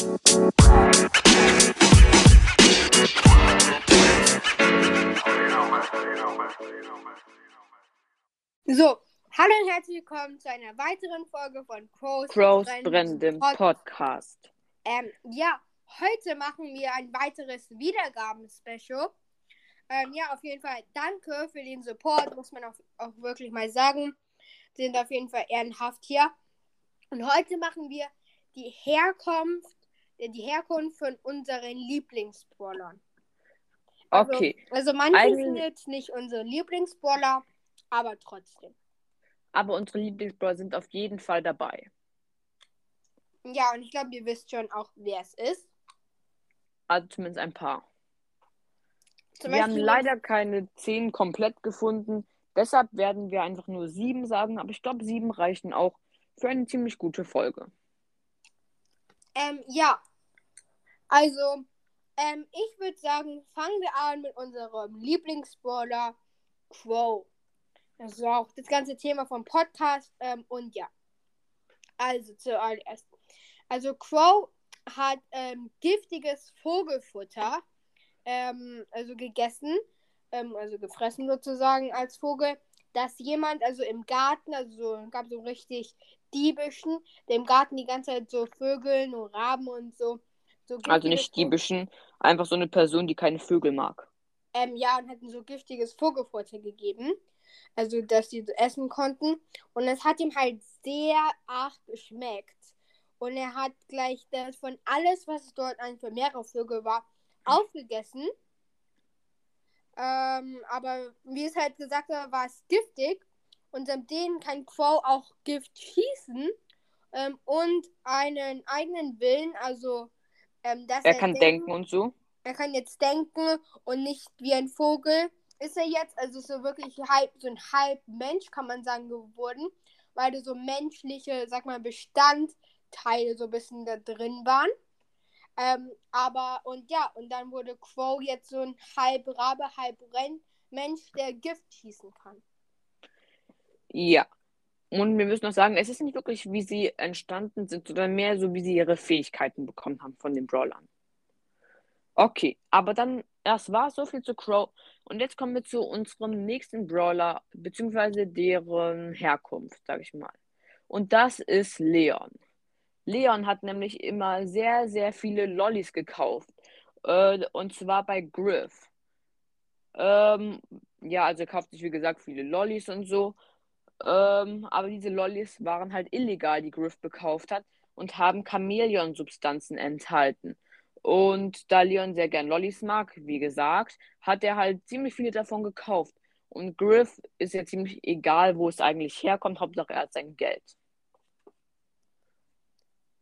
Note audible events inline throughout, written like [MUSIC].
So, hallo und herzlich willkommen zu einer weiteren Folge von Crows, Crows brennendem Pod- Podcast. Ähm, ja, heute machen wir ein weiteres Wiedergaben-Special. Ähm, ja, auf jeden Fall danke für den Support, muss man auch, auch wirklich mal sagen. Sind auf jeden Fall ehrenhaft hier. Und heute machen wir die Herkunft, die Herkunft von unseren Lieblingsbrawlern. Also, Okay, Also manche Eigentlich- sind jetzt nicht unsere Lieblingsbrawler, aber trotzdem. aber unsere Lieblingsbrawler sind auf jeden Fall dabei. Ja, und ich glaube, ihr wisst schon auch, wer es ist. Also zumindest ein paar. Zum wir haben leider keine zehn komplett gefunden. Deshalb werden wir einfach nur sieben sagen. Aber ich glaube, sieben reichen auch für eine ziemlich gute Folge. Ähm, ja. Also, ähm, ich würde sagen, fangen wir an mit unserem Lieblingsbrawler, Crow. Das ist auch das ganze Thema vom Podcast. Ähm, und ja. Also, zuallererst. Also, Crow hat ähm, giftiges Vogelfutter, ähm, also gegessen, ähm, also gefressen sozusagen als Vogel, dass jemand, also im Garten, also so, gab so richtig diebischen, der im Garten die ganze Zeit so Vögeln und Raben und so. So Also nicht diebischen, einfach so eine Person, die keine Vögel mag. Ähm, ja, und hatten so giftiges Vogelfutter gegeben. Also, dass die so essen konnten. Und es hat ihm halt sehr arg geschmeckt. Und er hat gleich das von alles, was dort an für mehrere Vögel war, aufgegessen. Ähm, aber wie es halt gesagt war, war es giftig. Und seitdem kann Crow auch Gift schießen. Ähm, und einen eigenen Willen, also ähm, dass Er kann denken und so. er kann jetzt denken und nicht wie ein Vogel ist er jetzt. Also so wirklich halb, so ein halb Mensch, kann man sagen, geworden. Weil da so menschliche, sag mal, Bestandteile so ein bisschen da drin waren. Ähm, aber, und ja, und dann wurde Crow jetzt so ein halb Rabe, halb Renn Mensch, der Gift schießen kann. Ja. Und wir müssen noch sagen, es ist nicht wirklich, wie sie entstanden sind, sondern mehr so, wie sie ihre Fähigkeiten bekommen haben von den Brawlern. Okay, aber dann, das war so viel zu Crow. Und jetzt kommen wir zu unserem nächsten Brawler, beziehungsweise deren Herkunft, sag ich mal. Und das ist Leon. Leon hat nämlich immer sehr, sehr viele Lollis gekauft. Äh, und zwar bei Griff. Ähm, ja, also er kauft sich, wie gesagt, viele Lollis und so. Ähm, aber diese Lollis waren halt illegal, die Griff gekauft hat und haben Chamäleon-Substanzen enthalten. Und da Leon sehr gern Lollis mag, wie gesagt, hat er halt ziemlich viele davon gekauft. Und Griff ist ja ziemlich egal, wo es eigentlich herkommt, Hauptsache er hat sein Geld.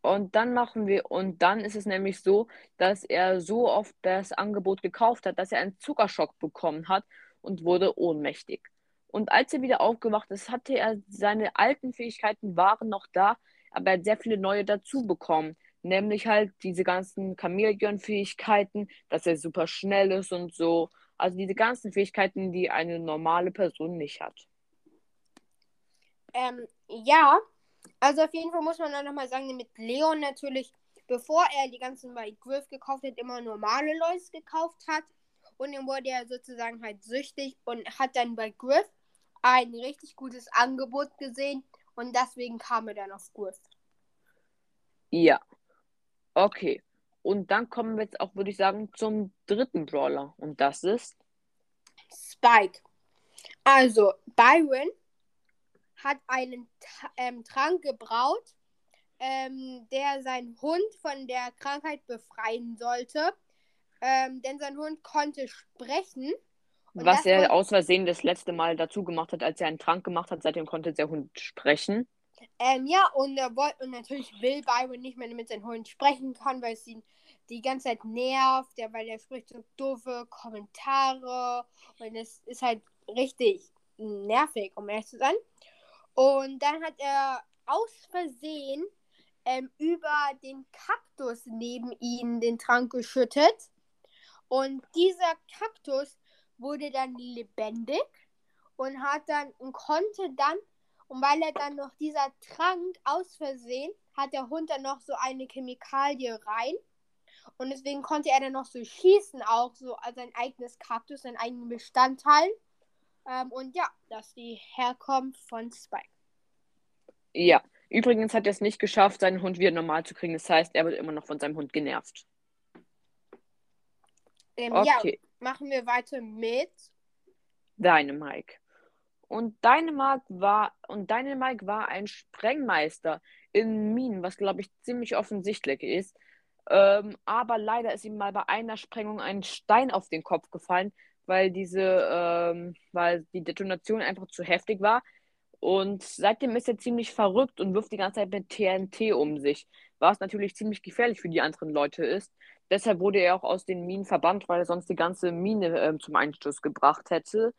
Und dann machen wir, und dann ist es nämlich so, dass er so oft das Angebot gekauft hat, dass er einen Zuckerschock bekommen hat und wurde ohnmächtig. Und als er wieder aufgewacht ist, hatte er seine alten Fähigkeiten waren noch da, aber er hat sehr viele neue dazu bekommen. Nämlich halt diese ganzen Chamäleon-Fähigkeiten, dass er super schnell ist und so. Also diese ganzen Fähigkeiten, die eine normale Person nicht hat. Ähm, ja, also auf jeden Fall muss man dann nochmal sagen, mit Leon natürlich, bevor er die ganzen bei Griff gekauft hat, immer normale Leute gekauft hat. Und dann wurde er sozusagen halt süchtig und hat dann bei Griff ein richtig gutes Angebot gesehen. Und deswegen kam er dann auf Griff. Ja. Okay. Und dann kommen wir jetzt auch, würde ich sagen, zum dritten Brawler. Und das ist. Spike. Also, Byron hat einen ähm, Trank gebraut, ähm, der seinen Hund von der Krankheit befreien sollte. Ähm, denn sein Hund konnte sprechen. Und was er wollte- aus Versehen das letzte Mal dazu gemacht hat, als er einen Trank gemacht hat. Seitdem konnte der Hund sprechen. Ähm, ja, und, er woll- und natürlich will Byron nicht mehr mit seinem Hund sprechen kann, weil es ihn die ganze Zeit nervt, ja, weil er spricht so doofe Kommentare und es ist halt richtig nervig, um ehrlich zu sein. Und dann hat er aus Versehen ähm, über den Kaktus neben ihm den Trank geschüttet. Und dieser Kaktus wurde dann lebendig und hat dann und konnte dann, und weil er dann noch dieser Trank aus Versehen hat der Hund dann noch so eine Chemikalie rein. Und deswegen konnte er dann noch so schießen, auch so als sein eigenes Kaktus, seinen eigenen Bestandteil. Ähm, und ja, das ist die Herkunft von Spike. Ja, übrigens hat er es nicht geschafft, seinen Hund wieder normal zu kriegen. Das heißt, er wird immer noch von seinem Hund genervt. Ähm, okay. Ja, machen wir weiter mit Dynamike. Und Dynamike war, und Dynamike war ein Sprengmeister in Minen, was glaube ich ziemlich offensichtlich ist. Ähm, aber leider ist ihm mal bei einer Sprengung ein Stein auf den Kopf gefallen, weil diese, ähm, weil die Detonation einfach zu heftig war. Und seitdem ist er ziemlich verrückt und wirft die ganze Zeit mit TNT um sich, was natürlich ziemlich gefährlich für die anderen Leute ist. Deshalb wurde er auch aus den Minen verbannt, weil er sonst die ganze Mine äh, zum Einsturz gebracht hätte.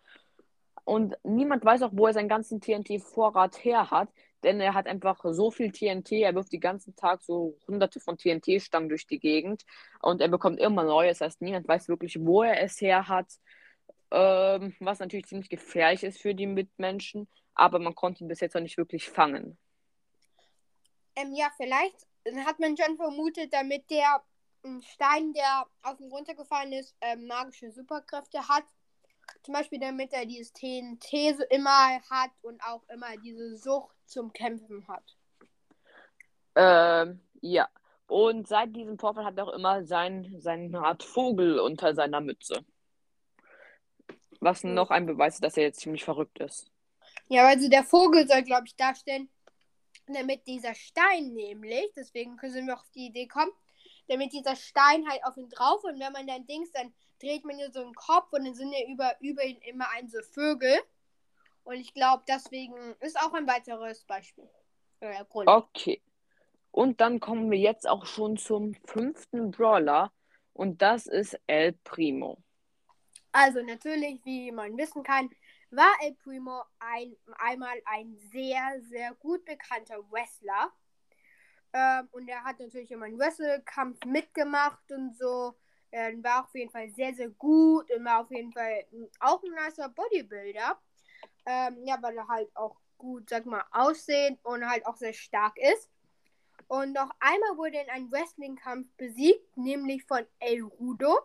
Und niemand weiß auch, wo er seinen ganzen TNT-Vorrat her hat, denn er hat einfach so viel TNT, er wirft den ganzen Tag so hunderte von TNT-Stangen durch die Gegend und er bekommt immer neue. Das heißt, niemand weiß wirklich, wo er es her hat, ähm, was natürlich ziemlich gefährlich ist für die Mitmenschen, aber man konnte ihn bis jetzt noch nicht wirklich fangen. Ähm, ja, vielleicht hat man schon vermutet, damit der Stein, der auf ihn runtergefallen ist, ähm, magische Superkräfte hat. Zum Beispiel, damit er dieses TNT so immer hat und auch immer diese Sucht zum Kämpfen hat. Ähm, ja. Und seit diesem Vorfall hat er auch immer sein, seine Art Vogel unter seiner Mütze. Was hm. noch ein Beweis ist, dass er jetzt ziemlich verrückt ist. Ja, also der Vogel soll, glaube ich, darstellen, damit dieser Stein nämlich, deswegen können wir auf die Idee kommen, damit dieser Stein halt auf ihn drauf und wenn man dann Dings, dann dreht man hier so einen Kopf und dann sind ja über, über ihn immer ein so Vögel. Und ich glaube, deswegen ist auch ein weiteres Beispiel. Äh, okay. Und dann kommen wir jetzt auch schon zum fünften Brawler. Und das ist El Primo. Also natürlich, wie man wissen kann, war El Primo ein, einmal ein sehr, sehr gut bekannter Wrestler. Ähm, und er hat natürlich immer einen Wrestlekampf mitgemacht und so. Er war auf jeden Fall sehr, sehr gut und war auf jeden Fall auch ein nicer Bodybuilder. Ähm, ja, weil er halt auch gut, sag mal, aussehen und halt auch sehr stark ist. Und noch einmal wurde er in einem Wrestling-Kampf besiegt, nämlich von El Rudo.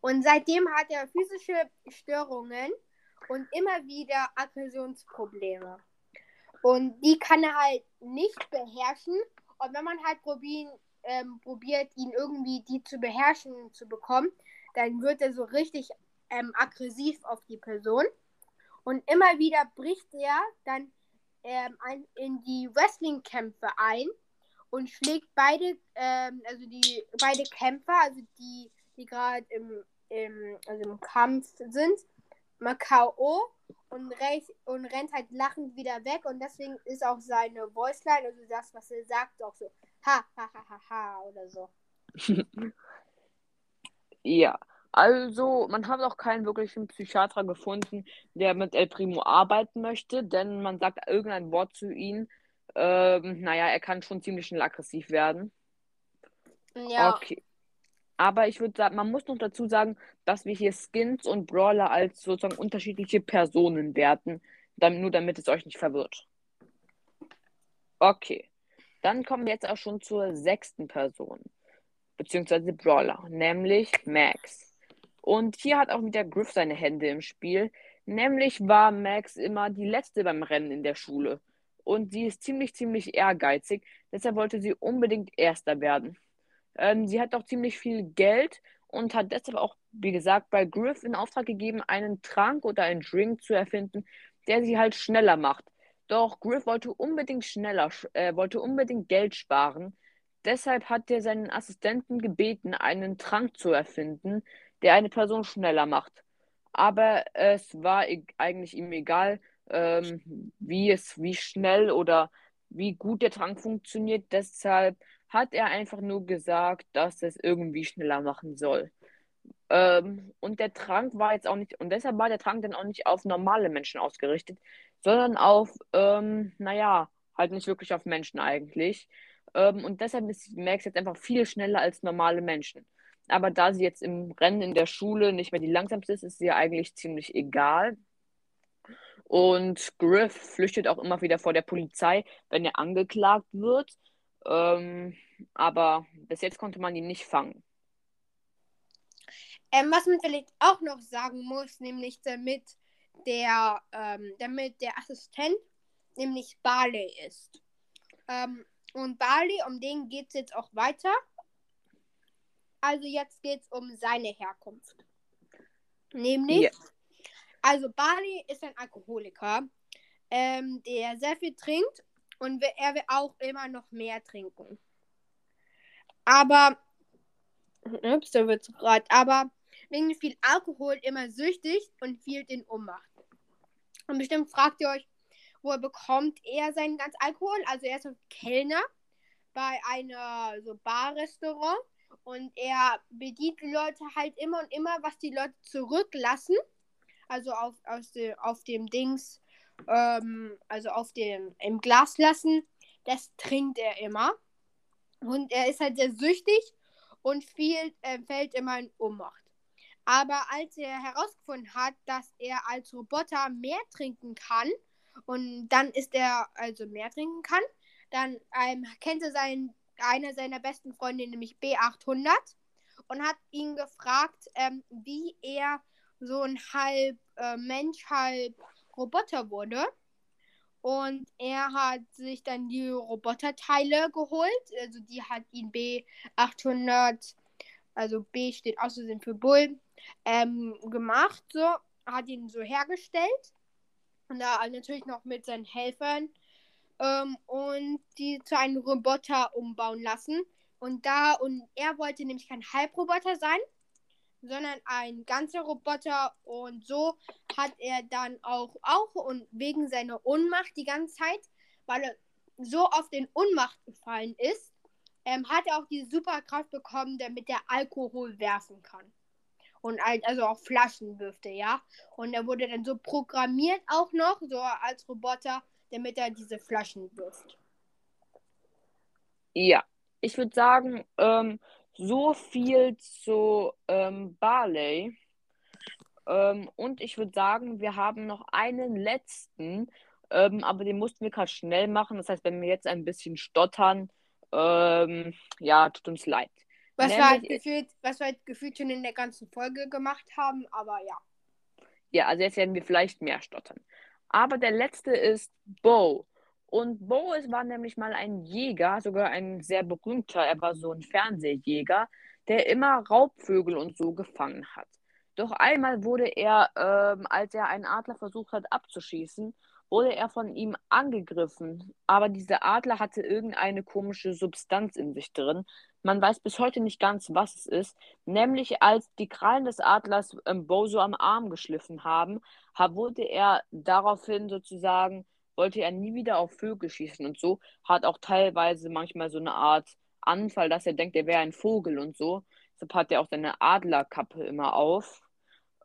Und seitdem hat er physische Störungen und immer wieder Aggressionsprobleme. Und die kann er halt nicht beherrschen. Und wenn man halt probieren, ähm, probiert, ihn irgendwie die zu beherrschen zu bekommen, dann wird er so richtig ähm, aggressiv auf die Person. Und immer wieder bricht er dann ähm, ein, in die Wrestling-Kämpfe ein und schlägt beide, ähm, also die beide Kämpfer, also die, die gerade im, im, also im Kampf sind, Macao und, und rennt halt lachend wieder weg und deswegen ist auch seine Voiceline, also das, was er sagt, auch so ha, ha, ha, ha, ha oder so. [LAUGHS] ja, also man hat auch keinen wirklichen Psychiater gefunden, der mit El Primo arbeiten möchte, denn man sagt irgendein Wort zu ihm. Ähm, naja, er kann schon ziemlich schnell aggressiv werden. Ja. Okay. Aber ich würde sagen, man muss noch dazu sagen, dass wir hier Skins und Brawler als sozusagen unterschiedliche Personen werten. Dann, nur damit es euch nicht verwirrt. Okay. Dann kommen wir jetzt auch schon zur sechsten Person. Beziehungsweise Brawler. Nämlich Max. Und hier hat auch wieder Griff seine Hände im Spiel. Nämlich war Max immer die letzte beim Rennen in der Schule. Und sie ist ziemlich, ziemlich ehrgeizig. Deshalb wollte sie unbedingt Erster werden. Ähm, sie hat auch ziemlich viel Geld und hat deshalb auch, wie gesagt, bei Griff in Auftrag gegeben, einen Trank oder einen Drink zu erfinden, der sie halt schneller macht. Doch Griff wollte unbedingt schneller, äh, wollte unbedingt Geld sparen. Deshalb hat er seinen Assistenten gebeten, einen Trank zu erfinden, der eine Person schneller macht. Aber es war e-, eigentlich ihm egal, ähm, wie es, wie schnell oder wie gut der Trank funktioniert. Deshalb hat er einfach nur gesagt, dass es irgendwie schneller machen soll. Ähm, und der Trank war jetzt auch nicht, und deshalb war der Trank dann auch nicht auf normale Menschen ausgerichtet, sondern auf, ähm, naja, halt nicht wirklich auf Menschen eigentlich. Ähm, und deshalb ist Max jetzt einfach viel schneller als normale Menschen. Aber da sie jetzt im Rennen in der Schule nicht mehr die langsamste ist, ist sie ja eigentlich ziemlich egal. Und Griff flüchtet auch immer wieder vor der Polizei, wenn er angeklagt wird. Ähm, aber bis jetzt konnte man ihn nicht fangen. Ähm, was man vielleicht auch noch sagen muss, nämlich damit der, ähm, damit der Assistent nämlich Barley ist. Ähm, und Barley, um den geht es jetzt auch weiter. Also jetzt geht es um seine Herkunft. Nämlich, yeah. also Barley ist ein Alkoholiker, ähm, der sehr viel trinkt und er will auch immer noch mehr trinken. Aber, ups, da wird's gerade, aber wegen viel Alkohol immer süchtig und viel in Ohnmacht. Und bestimmt fragt ihr euch, woher bekommt er seinen ganzen Alkohol? Also er ist ein Kellner bei einer so Barrestaurant und er bedient die Leute halt immer und immer, was die Leute zurücklassen. Also auf, aus de, auf dem Dings, ähm, also auf dem im Glas lassen. Das trinkt er immer. Und er ist halt sehr süchtig und viel äh, fällt immer in Ohnmacht. Aber als er herausgefunden hat, dass er als Roboter mehr trinken kann, und dann ist er also mehr trinken kann, dann ähm, kennt er seinen, eine seiner besten Freunde, nämlich B800, und hat ihn gefragt, ähm, wie er so ein halb äh, Mensch, halb Roboter wurde. Und er hat sich dann die Roboterteile geholt. Also die hat ihn B800, also B steht außerdem für Bull, ähm, gemacht, so, hat ihn so hergestellt. Und da natürlich noch mit seinen Helfern. Ähm, und die zu einem Roboter umbauen lassen. Und da, und er wollte nämlich kein Halbroboter sein, sondern ein ganzer Roboter. Und so hat er dann auch, auch und wegen seiner Ohnmacht die ganze Zeit, weil er so auf den Ohnmacht gefallen ist, ähm, hat er auch die Superkraft bekommen, damit er Alkohol werfen kann und also auch Flaschen wirfte, ja. Und er wurde dann so programmiert auch noch, so als Roboter, damit er diese Flaschen wirft. Ja, ich würde sagen, ähm, so viel zu ähm, Barley. Ähm, und ich würde sagen, wir haben noch einen letzten, ähm, aber den mussten wir gerade schnell machen. Das heißt, wenn wir jetzt ein bisschen stottern, ähm, ja, tut uns leid. Was wir, halt gefühlt, was wir halt gefühlt schon in der ganzen Folge gemacht haben, aber ja. Ja, also jetzt werden wir vielleicht mehr stottern. Aber der letzte ist Bo. Und Bo war nämlich mal ein Jäger, sogar ein sehr berühmter, er war so ein Fernsehjäger, der immer Raubvögel und so gefangen hat. Doch einmal wurde er, ähm, als er einen Adler versucht hat abzuschießen, wurde er von ihm angegriffen. Aber dieser Adler hatte irgendeine komische Substanz in sich drin, man weiß bis heute nicht ganz, was es ist. Nämlich als die Krallen des Adlers ähm, Bozo am Arm geschliffen haben, wurde er daraufhin sozusagen, wollte er nie wieder auf Vögel schießen und so, hat auch teilweise manchmal so eine Art Anfall, dass er denkt, er wäre ein Vogel und so. Deshalb hat er auch seine Adlerkappe immer auf.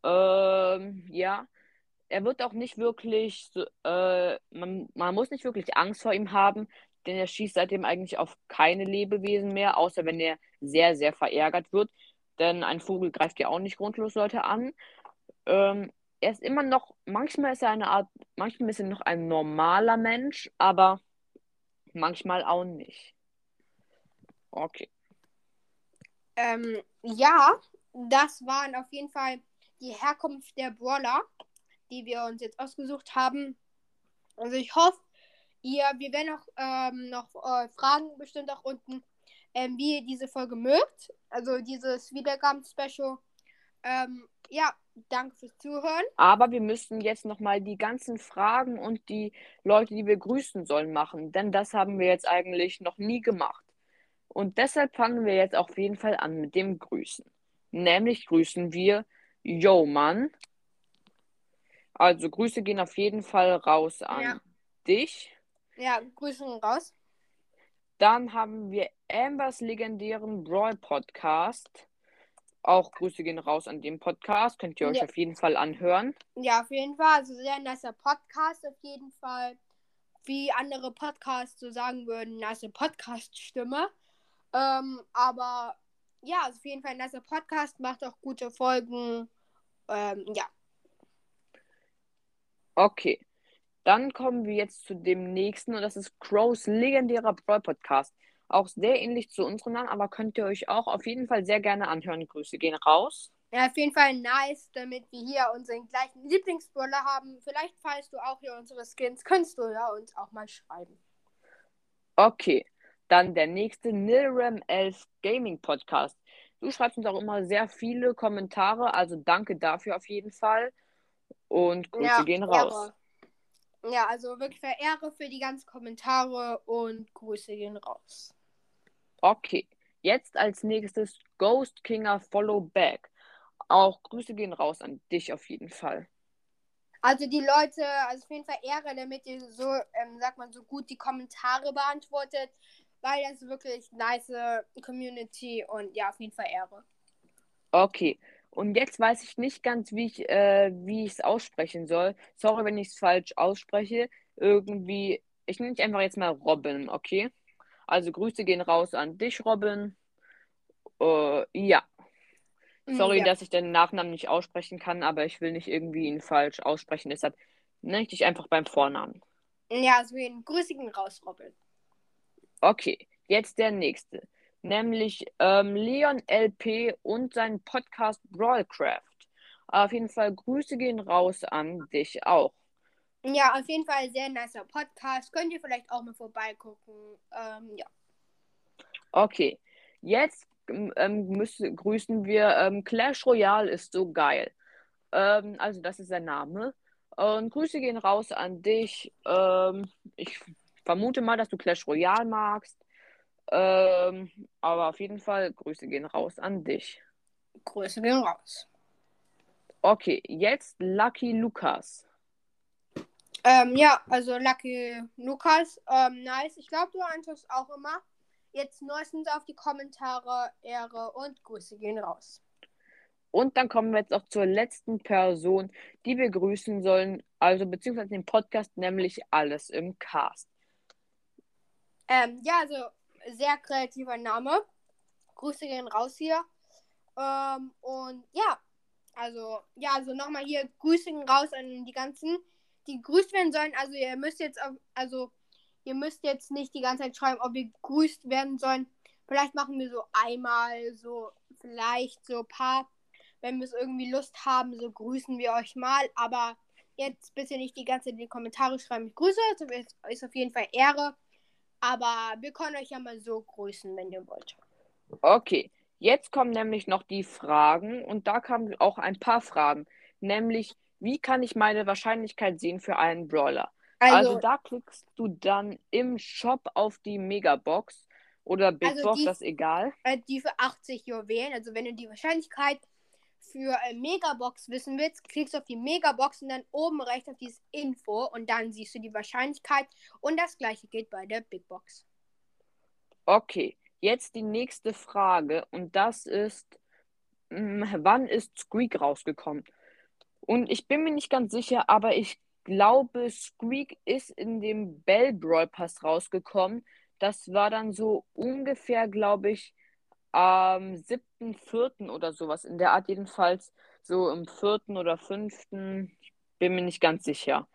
Ähm, ja. Er wird auch nicht wirklich, äh, man, man muss nicht wirklich Angst vor ihm haben, denn er schießt seitdem eigentlich auf keine Lebewesen mehr, außer wenn er sehr, sehr verärgert wird. Denn ein Vogel greift ja auch nicht grundlos Leute an. Ähm, er ist immer noch, manchmal ist er eine Art, manchmal ist er noch ein normaler Mensch, aber manchmal auch nicht. Okay. Ähm, ja, das waren auf jeden Fall die Herkunft der Brawler, die wir uns jetzt ausgesucht haben. Also ich hoffe, Ihr, wir werden auch ähm, noch äh, fragen, bestimmt auch unten, ähm, wie ihr diese Folge mögt. Also dieses Wiedergaben-Special. Ähm, ja, danke fürs Zuhören. Aber wir müssen jetzt nochmal die ganzen Fragen und die Leute, die wir grüßen sollen, machen. Denn das haben wir jetzt eigentlich noch nie gemacht. Und deshalb fangen wir jetzt auf jeden Fall an mit dem Grüßen. Nämlich grüßen wir Yo Mann. Also Grüße gehen auf jeden Fall raus an ja. dich. Ja, Grüße raus. Dann haben wir Ambers legendären Brawl Podcast. Auch Grüße gehen raus an dem Podcast. Könnt ihr euch ja. auf jeden Fall anhören. Ja, auf jeden Fall. Also sehr nicer Podcast auf jeden Fall. Wie andere Podcasts so sagen würden, nice Podcast-Stimme. Ähm, aber ja, also auf jeden Fall ein nicer Podcast, macht auch gute Folgen. Ähm, ja. Okay. Dann kommen wir jetzt zu dem nächsten und das ist Crows legendärer Brawl Podcast. Auch sehr ähnlich zu unserem Namen, aber könnt ihr euch auch auf jeden Fall sehr gerne anhören. Grüße gehen raus. Ja, auf jeden Fall nice, damit wir hier unseren gleichen Lieblingsbrawler haben. Vielleicht, falls du auch hier unsere Skins, kannst du ja uns auch mal schreiben. Okay, dann der nächste Nilram 11 Gaming Podcast. Du schreibst uns auch immer sehr viele Kommentare, also danke dafür auf jeden Fall. Und Grüße ja, gehen raus. Ehre. Ja, also wirklich Verehre für die ganzen Kommentare und Grüße gehen raus. Okay, jetzt als nächstes Ghost Kinger Follow Back. Auch Grüße gehen raus an dich auf jeden Fall. Also die Leute, also auf jeden Fall Ehre, damit ihr so, ähm, sagt man, so gut die Kommentare beantwortet, weil das wirklich nice Community und ja, auf jeden Fall Ehre. Okay. Und jetzt weiß ich nicht ganz, wie ich äh, wie es aussprechen soll. Sorry, wenn ich es falsch ausspreche. Irgendwie, ich nenne dich einfach jetzt mal Robin, okay? Also Grüße gehen raus an dich, Robin. Äh, ja. Sorry, ja. dass ich den Nachnamen nicht aussprechen kann, aber ich will nicht irgendwie ihn falsch aussprechen. Deshalb nenne ich dich einfach beim Vornamen. Ja, also den Grüßigen raus, Robin. Okay, jetzt der nächste. Nämlich ähm, Leon LP und sein Podcast Brawlcraft. Auf jeden Fall Grüße gehen raus an dich auch. Ja, auf jeden Fall sehr nicer Podcast. Könnt ihr vielleicht auch mal vorbeigucken. Ähm, ja. Okay, jetzt ähm, müssen, grüßen wir. Ähm, Clash Royale ist so geil. Ähm, also, das ist sein Name. Und Grüße gehen raus an dich. Ähm, ich vermute mal, dass du Clash Royale magst. Ähm, aber auf jeden Fall, Grüße gehen raus an dich. Grüße gehen raus. Okay, jetzt Lucky Lukas. Ähm, ja, also Lucky Lukas, ähm, nice. Ich glaube, du antwortest auch immer. Jetzt neuestens auf die Kommentare, Ehre und Grüße gehen raus. Und dann kommen wir jetzt auch zur letzten Person, die wir grüßen sollen, also beziehungsweise den Podcast, nämlich alles im Cast. Ähm, ja, also sehr kreativer Name. Grüße gehen raus hier. Ähm, und ja, also, ja, also nochmal hier Grüße gehen raus an die ganzen, die gegrüßt werden sollen. Also ihr müsst jetzt, auf, also ihr müsst jetzt nicht die ganze Zeit schreiben, ob ihr gegrüßt werden sollen. Vielleicht machen wir so einmal so, vielleicht so ein paar, wenn wir es irgendwie Lust haben, so grüßen wir euch mal. Aber jetzt bitte nicht die ganze Zeit in die Kommentare schreiben, ich grüße. Das ist auf jeden Fall Ehre. Aber wir können euch ja mal so grüßen, wenn ihr wollt. Okay, jetzt kommen nämlich noch die Fragen und da kamen auch ein paar Fragen. Nämlich, wie kann ich meine Wahrscheinlichkeit sehen für einen Brawler? Also, also da klickst du dann im Shop auf die Megabox oder Big also Box, die, das ist egal. Äh, die für 80 Juwelen. Also wenn du die Wahrscheinlichkeit für äh, Megabox wissen willst, klickst du auf die Megabox und dann oben rechts auf dieses Info und dann siehst du die Wahrscheinlichkeit. Und das gleiche geht bei der Big Box. Okay, jetzt die nächste Frage und das ist, mh, hm, wann ist Squeak rausgekommen? Und ich bin mir nicht ganz sicher, aber ich glaube, Squeak ist in dem Bell Brawl Pass rausgekommen. Das war dann so ungefähr, glaube ich, am 7.4. oder sowas. In der Art jedenfalls so im vierten oder fünften. Ich bin mir nicht ganz sicher.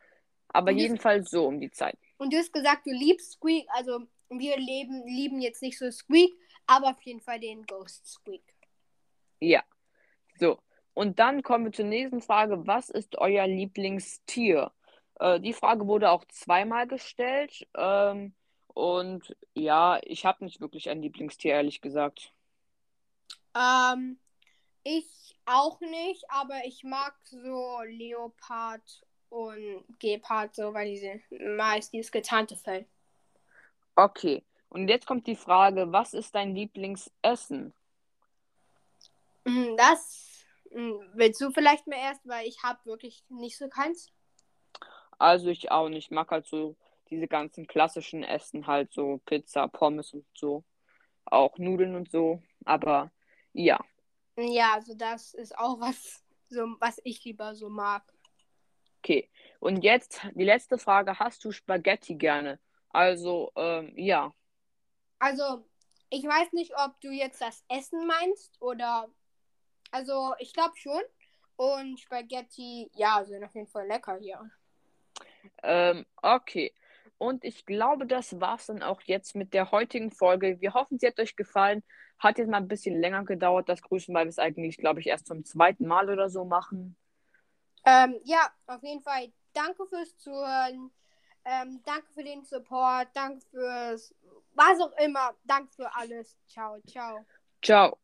Aber und jedenfalls so um die Zeit. Und du hast gesagt, du liebst Squeak. Also wir leben, lieben jetzt nicht so Squeak, aber auf jeden Fall den Ghost Squeak. Ja. So. Und dann kommen wir zur nächsten Frage. Was ist euer Lieblingstier? Äh, die Frage wurde auch zweimal gestellt. Ähm, und ja, ich habe nicht wirklich ein Lieblingstier, ehrlich gesagt. Ähm, ich auch nicht, aber ich mag so Leopard und Gepard so, weil die sind meist dieses getarnte Fell. Okay. Und jetzt kommt die Frage, was ist dein Lieblingsessen? Mm, das willst du vielleicht mal erst, weil ich habe wirklich nicht so keins. Also ich auch nicht. Ich mag halt so diese ganzen klassischen Essen, halt so Pizza, Pommes und so. Auch Nudeln und so. Aber ja. Ja, also das ist auch was, so, was ich lieber so mag. Okay. Und jetzt die letzte Frage: Hast du Spaghetti gerne? Also, ähm, ja. Also, ich weiß nicht, ob du jetzt das Essen meinst oder. Also, ich glaube schon. Und Spaghetti, ja, sind auf jeden Fall lecker hier. Ähm, okay. Und ich glaube, das war's dann auch jetzt mit der heutigen Folge. Wir hoffen, sie hat euch gefallen. Hat jetzt mal ein bisschen länger gedauert, das Grüßen, weil wir es eigentlich, glaube ich, erst zum zweiten Mal oder so machen. Ähm, ja, auf jeden Fall. Danke fürs Zuhören. Ähm, danke für den Support. Danke fürs was auch immer. Danke für alles. Ciao, ciao. Ciao.